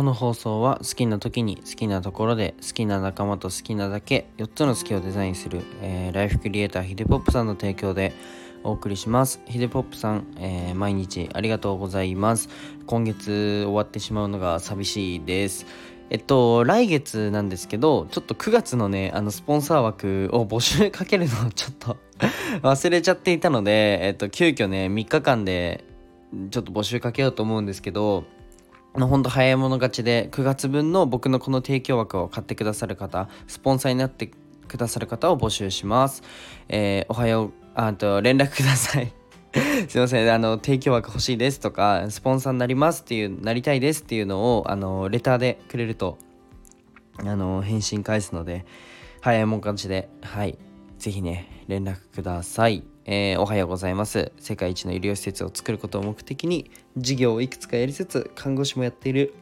この放送は好きな時に好きなところで好きな仲間と好きなだけ4つの好きをデザインする、えー、ライフクリエイターヒデポップさんの提供でお送りします。ヒデポップさん、えー、毎日ありがとうございます。今月終わってしまうのが寂しいです。えっと、来月なんですけど、ちょっと9月のね、あの、スポンサー枠を募集かけるのをちょっと 忘れちゃっていたので、えっと、急遽ね、3日間で、ちょっと募集かけようと思うんですけど、ほんと早い者勝ちで9月分の僕のこの提供枠を買ってくださる方スポンサーになってくださる方を募集します、えー、おはようあと連絡ください。すいません。あの提供枠欲しいですとかスポンサーになりますっていうなりたいですっていうのをあのレターでくれるとあの返信返すので早いもん勝ちではい。ぜひね連絡ください。えー、おはようございます。世界一の医療施設を作ることを目的に事業をいくつかやりつつ看護師もやっている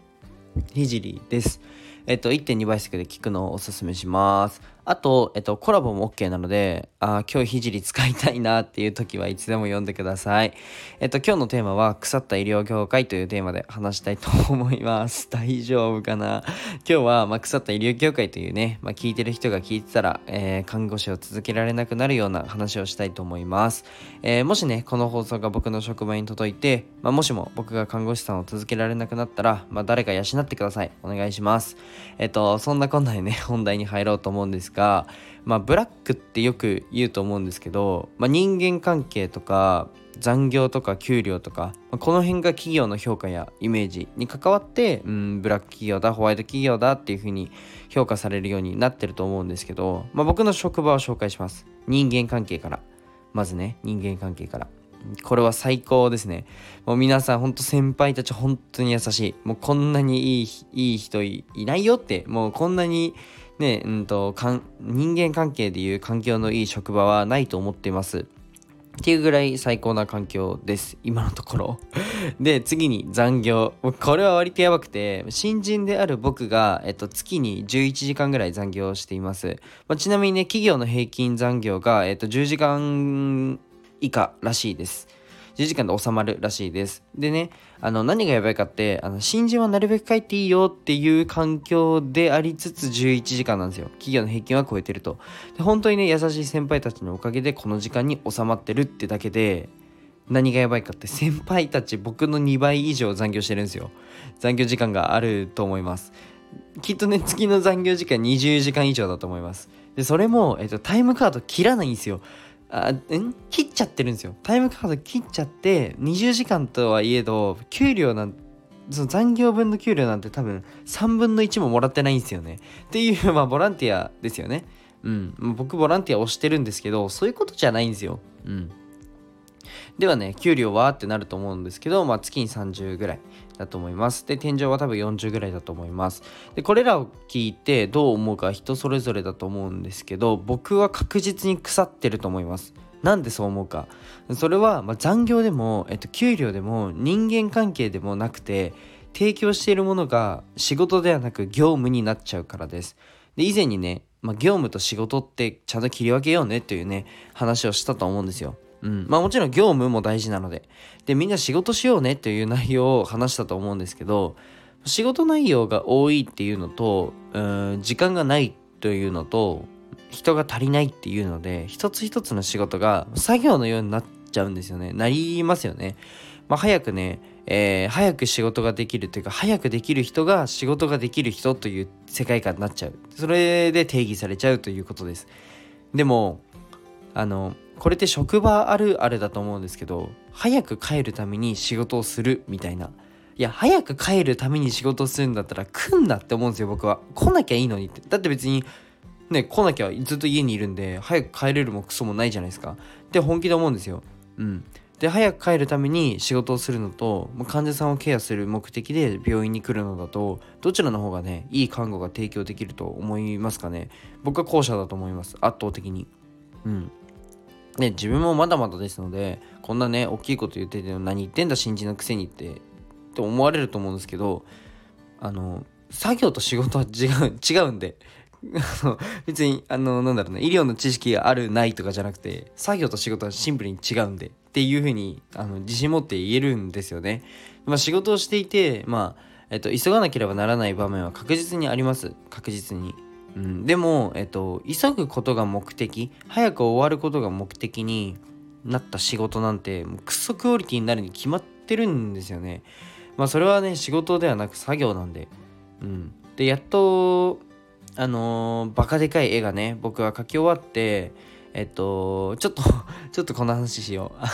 ひじりです。えっと1.2倍速で聞くのをおすすめします。あと、えっと、コラボも OK なので、あ今日ひじり使いたいなっていう時はいつでも読んでください。えっと、今日のテーマは、腐った医療業界というテーマで話したいと思います。大丈夫かな？今日は、まあ、腐った医療業界というね、まあ、聞いてる人が聞いてたら、えー、看護師を続けられなくなるような話をしたいと思います。えー、もしね、この放送が僕の職場に届いて、まあ、もしも僕が看護師さんを続けられなくなったら、まあ、誰か養ってください。お願いします。えっと、そんなこんなでね、本題に入ろうと思うんですが、がまあ、ブラックってよく言うと思うんですけど、まあ、人間関係とか残業とか給料とか、まあ、この辺が企業の評価やイメージに関わって、うん、ブラック企業だホワイト企業だっていう風に評価されるようになってると思うんですけど、まあ、僕の職場を紹介します人間関係からまずね人間関係からこれは最高ですね。もう皆さん、ほんと先輩たち本当に優しい。もうこんなにいいいい人いないよって、もうこんなにね、うんと、人間関係でいう環境のいい職場はないと思っています。っていうぐらい最高な環境です。今のところ。で、次に残業。これは割とやばくて、新人である僕が、えっと、月に11時間ぐらい残業しています。まあ、ちなみにね、企業の平均残業が、えっと、10時間以下らしいです。1時間で収まるらしいです。でね、あの、何がやばいかって、あの、新人はなるべく帰っていいよっていう環境でありつつ11時間なんですよ。企業の平均は超えてると。で、本当にね、優しい先輩たちのおかげでこの時間に収まってるってだけで、何がやばいかって先輩たち僕の2倍以上残業してるんですよ。残業時間があると思います。きっとね、月の残業時間20時間以上だと思います。で、それも、えっと、タイムカード切らないんですよ。あん？切っちゃってるんですよ。タイムカード切っちゃって20時間とはいえど給料なんその残業分の給料なんて多分3分の1ももらってないんですよね。っていうまあボランティアですよね。うん。僕ボランティアをしてるんですけどそういうことじゃないんですよ。うん。ではね給料はってなると思うんですけど、まあ、月に30ぐらい。だと思います。で、天井は多分40ぐらいだと思います。で、これらを聞いてどう思うか人それぞれだと思うんですけど、僕は確実に腐ってると思います。なんでそう思うか。それは、ま残業でも、えっと、給料でも、人間関係でもなくて、提供しているものが仕事ではなく業務になっちゃうからです。で、以前にね、まあ、業務と仕事ってちゃんと切り分けようねというね、話をしたと思うんですよ。うん。まあもちろん業務も大事なので。で、みんな仕事しようねという内容を話したと思うんですけど、仕事内容が多いっていうのと、うん、時間がないというのと、人が足りないっていうので、一つ一つの仕事が作業のようになっちゃうんですよね。なりますよね。まあ早くね、えー、早く仕事ができるというか、早くできる人が仕事ができる人という世界観になっちゃう。それで定義されちゃうということです。でも、あの、これって職場あるあるだと思うんですけど早く帰るために仕事をするみたいな。いや早く帰るために仕事をするんだったら来んなって思うんですよ僕は。来なきゃいいのにって。だって別にね来なきゃずっと家にいるんで早く帰れるもクソもないじゃないですか。って本気で思うんですよ。うん。で早く帰るために仕事をするのと患者さんをケアする目的で病院に来るのだとどちらの方がねいい看護が提供できると思いますかね。僕は後者だと思います。圧倒的に。うん。ね、自分もまだまだですので、こんなね、大きいこと言ってて何言ってんだ新人のくせにって、って思われると思うんですけど、あの、作業と仕事は 違う、違うんで、別に、あの、なんだろうね、医療の知識がある、ないとかじゃなくて、作業と仕事はシンプルに違うんで、っていうふうに、あの、自信持って言えるんですよね。まあ、仕事をしていて、まあ、えっと、急がなければならない場面は確実にあります確実に、うん、でも、えっと、急ぐことが目的早く終わることが目的になった仕事なんてもうクソクオリティになるに決まってるんですよねまあそれはね仕事ではなく作業なんでうんでやっとあのー、バカでかい絵がね僕は描き終わってえっと、ちょっと ちょっとこの話しよう。あの、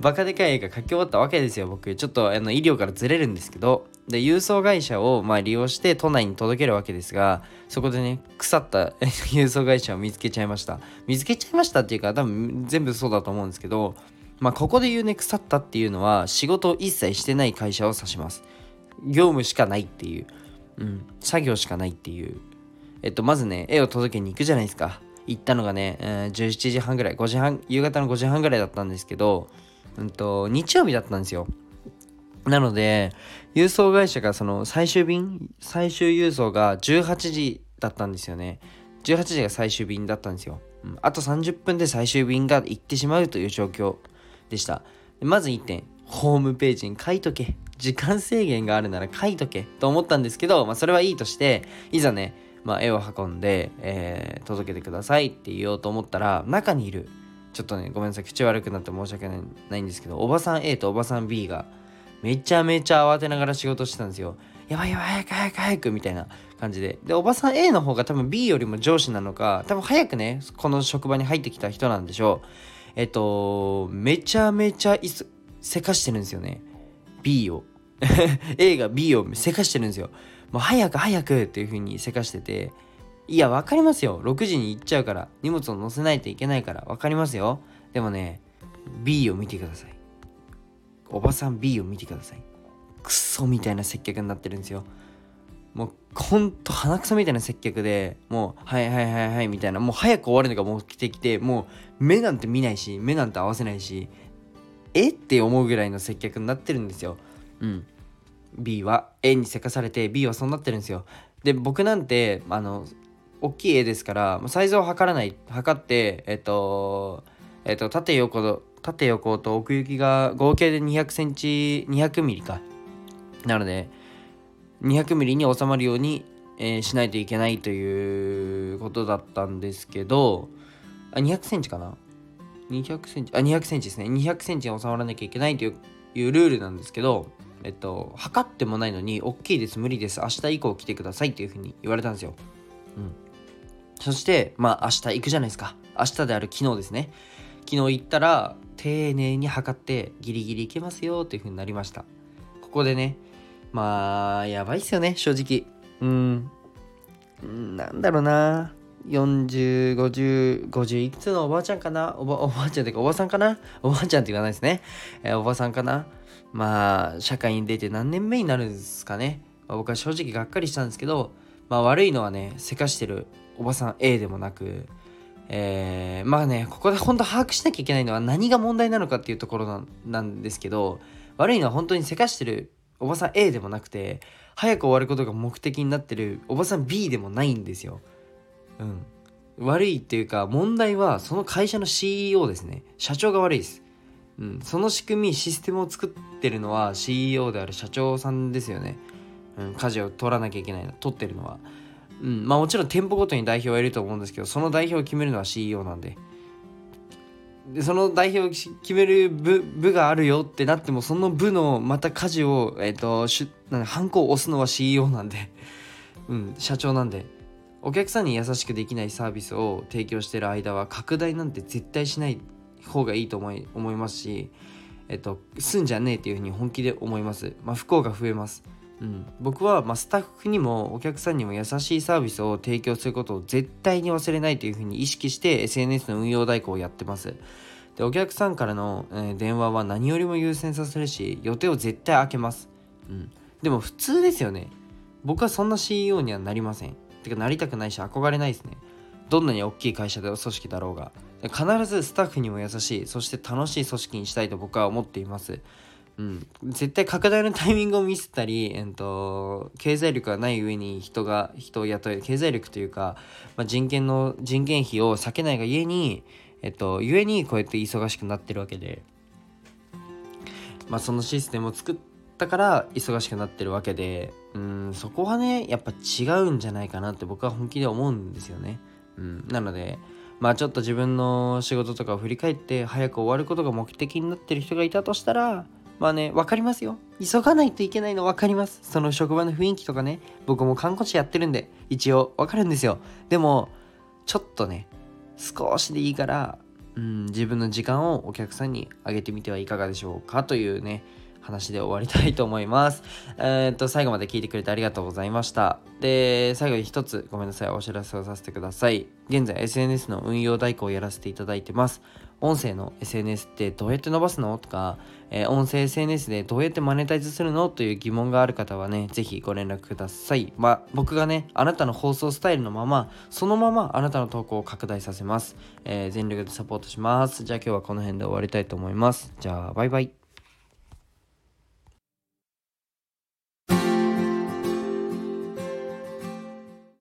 バカでかい絵が描き終わったわけですよ、僕。ちょっとあの医療からずれるんですけど。で、郵送会社をま利用して都内に届けるわけですが、そこでね、腐った 郵送会社を見つけちゃいました。見つけちゃいましたっていうか、多分全部そうだと思うんですけど、まあ、ここで言うね、腐ったっていうのは、仕事を一切してない会社を指します。業務しかないっていう。うん、作業しかないっていう。えっと、まずね、絵を届けに行くじゃないですか。行ったのがね、えー、17時半ぐらい、5時半、夕方の5時半ぐらいだったんですけど、うんと、日曜日だったんですよ。なので、郵送会社がその最終便、最終郵送が18時だったんですよね。18時が最終便だったんですよ。うん、あと30分で最終便が行ってしまうという状況でした。まず1点、ホームページに書いとけ。時間制限があるなら書いとけと思ったんですけど、まあそれはいいとして、いざね、まあ、絵を運んで、えー、届けてくださいって言おうと思ったら中にいるちょっとねごめんなさい口悪くなって申し訳ないんですけどおばさん A とおばさん B がめちゃめちゃ慌てながら仕事してたんですよ。やばいやばい早く早く早くみたいな感じで。でおばさん A の方が多分 B よりも上司なのか多分早くねこの職場に入ってきた人なんでしょう。えっとめちゃめちゃせかしてるんですよね。B を。A が B をせかしてるんですよ。もう早く早くっていう風にせかしてて、いや、わかりますよ。6時に行っちゃうから、荷物を載せないといけないから、わかりますよ。でもね、B を見てください。おばさん B を見てください。クソみたいな接客になってるんですよ。もうほんと鼻くそみたいな接客でもうはいはいはいはいみたいなもう早く終わるのが目的でもう目なんて見ないし目なんて合わせないしえって思うぐらいの接客になってるんですよ。うん。B は A にせかされて B はそうなってるんですよで僕なんてあの大きい絵ですからサイズを測らない測ってえっとえっと縦横縦横と奥行きが合計で200センチ200ミリかなので200ミリに収まるように、えー、しないといけないということだったんですけどあ200センチかな？200センチあ200センチですね200センチに収まらなきゃいけないというルールなんですけどえっと、測ってもないのに、大きいです、無理です、明日以降来てくださいっていうふうに言われたんですよ。うん。そして、まあ、明日行くじゃないですか。明日である昨日ですね。昨日行ったら、丁寧に測って、ギリギリ行けますよっていうふうになりました。ここでね、まあ、やばいっすよね、正直。うん。なんだろうな。40、50、50いくつのおばあちゃんかな？おばおばあちゃんっていうかおばさんかな？おばあちゃんって言わないですね。えー、おばさんかな？まあ、社会に出て何年目になるんですかね。まあ、僕は正直がっかりしたんですけど、まあ悪いのはね、せかしてるおばさん A でもなく、えー、まあね、ここで本当把握しなきゃいけないのは何が問題なのかっていうところなんですけど、悪いのは本当にせかしてるおばさん A でもなくて、早く終わることが目的になってるおばさん B でもないんですよ。うん。悪いっていうか、問題はその会社の CEO ですね。社長が悪いです。うん、その仕組みシステムを作ってるのは CEO である社長さんですよね、うん、舵を取らなきゃいけないの取ってるのは、うん、まあもちろん店舗ごとに代表はいると思うんですけどその代表を決めるのは CEO なんででその代表を決める部部があるよってなってもその部のまた舵をえっ、ー、としなんハンコを押すのは CEO なんで うん社長なんでお客さんに優しくできないサービスを提供してる間は拡大なんて絶対しない方がいいと思い思いますし、えっと、すんじゃねえっていうふうに本気で思います。まあ、不幸が増えます。うん、僕は、まあ、スタッフにもお客さんにも優しいサービスを提供することを絶対に忘れないというふうに意識して SNS の運用代行をやってます。でお客さんからの、え、電話は何よりも優先させるし予定を絶対開けます。うん、でも普通ですよね。僕はそんな CEO にはなりません。てかなりたくないし憧れないですね。どんなに大きい会社で組織だろうが必ずスタッフにも優しいそして楽しい組織にしたいと僕は思っていますうん、絶対拡大のタイミングを見せたり、えっと、経済力がない上に人が人を雇える経済力というか、まあ、人件の人件費を避けないがゆえに、えっと、ゆえにこうやって忙しくなってるわけで、まあ、そのシステムを作ったったから忙しくなってるわけで。うんそこはねやっぱ違うんじゃないかなって僕は本気で思うんですよね。うん、なのでまあちょっと自分の仕事とかを振り返って早く終わることが目的になってる人がいたとしたらまあね分かりますよ急がないといけないの分かりますその職場の雰囲気とかね僕も看護師やってるんで一応分かるんですよでもちょっとね少しでいいからうん、自分の時間をお客さんにあげてみてはいかがでしょうかというね、話で終わりたいと思います。えー、っと、最後まで聞いてくれてありがとうございました。で、最後に一つごめんなさい、お知らせをさせてください。現在 SNS の運用代行をやらせていただいてます。音声の SNS ってどうやって伸ばすの？とか、えー、音声 SNS でどうやってマネタイズするの？という疑問がある方はね、ぜひご連絡ください。まあ、僕がね、あなたの放送スタイルのまま、そのままあなたの投稿を拡大させます。えー、全力でサポートします。じゃあ今日はこの辺で終わりたいと思います。じゃあ、バイバイ。